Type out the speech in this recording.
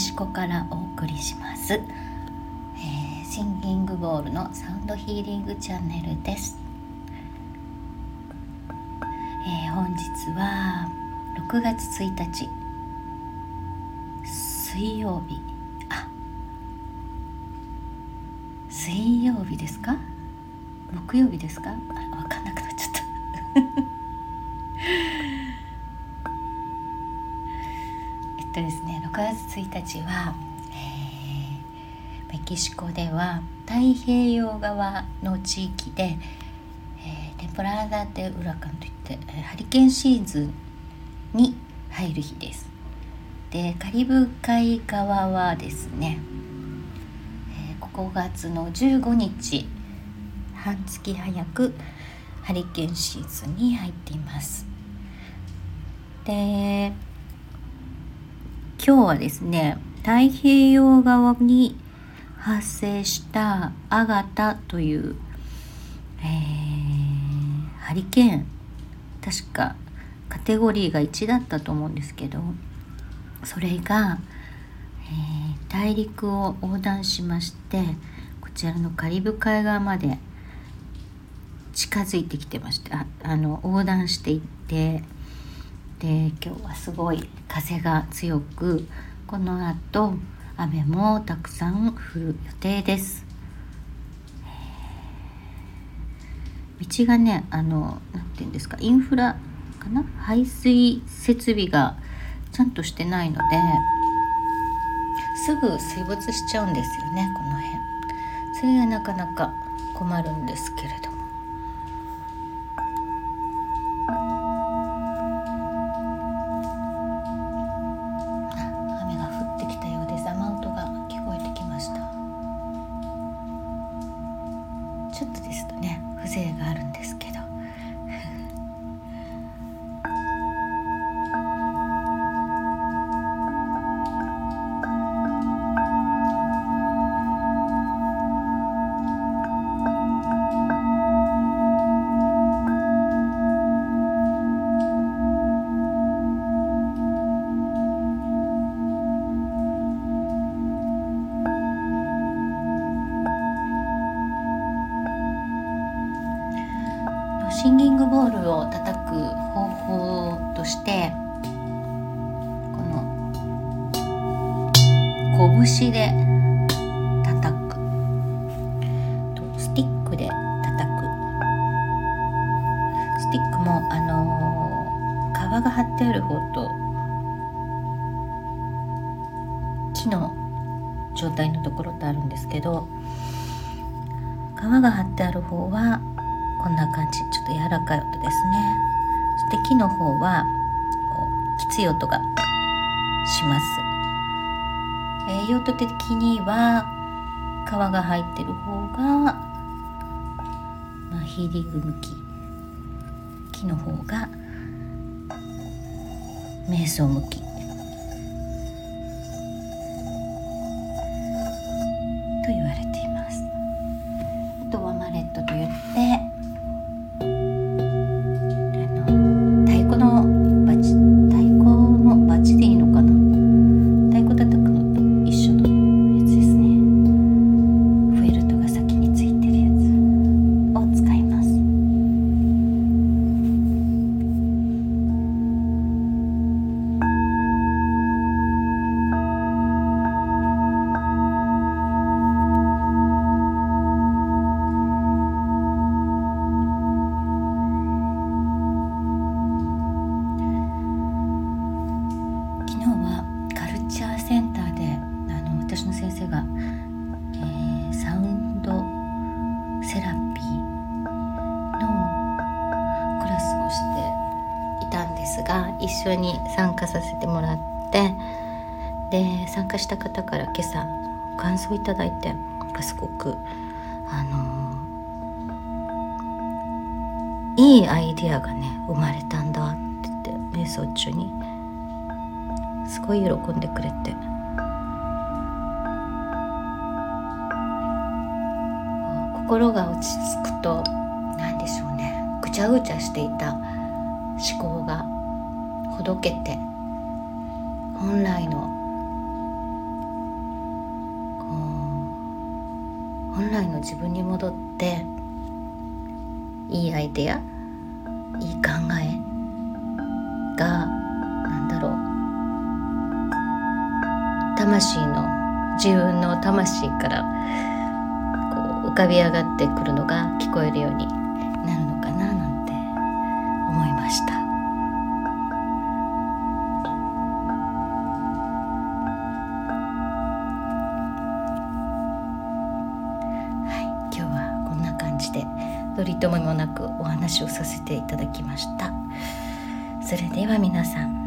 シコからお送りします、えー、シンギングボールのサウンドヒーリングチャンネルです、えー、本日は6月1日水曜日。あ水曜日ですか？木曜日ですか？あ分かんなくなっちゃった。えっとですね月1日は、えー、メキシコでは太平洋側の地域で、えー、テンポラーダテウラカンといって、ハリケーンシーズンに入る日です。でカリブ海側はですね、えー、5月の15日半月早くハリケーンシーズンに入っています。で今日はですね太平洋側に発生したアガタという、えー、ハリケーン確かカテゴリーが1だったと思うんですけどそれが、えー、大陸を横断しましてこちらのカリブ海側まで近づいてきてましてああの横断していってで今日はすごい風が強くこの後雨もたくさん降る予定です。道がねあの何て言うんですかインフラかな？排水設備がちゃんとしてないのですぐ水没しちゃうんですよねこの辺。それがなかなか困るんですけれどシンギングボールを叩く方法としてこの拳で叩く。とスティックで叩く。スティックもあの皮が張ってある方と木の状態のところとあるんですけど皮が張ってある方はこんな感じ。ちょっと柔らかい音ですね。そして木の方はこうきつい音がします、えー、用途的には皮が入ってる方が、まあ、ヒーリング向き。木の方が瞑想向き。が一緒に参加させてもらってで参加した方から今朝感想いただいてすごくあのいいアイディアがね生まれたんだって言って瞑想中にすごい喜んでくれて。心が落ち着くと何でしょうねぐちゃぐちゃしていた思考がほどけて本来のこう本来の自分に戻っていいアイデアいい考えが何だろう魂の自分の魂からこう浮かび上がってくるのが聞こえるようにじで取り留めもなくお話をさせていただきました。それでは皆さん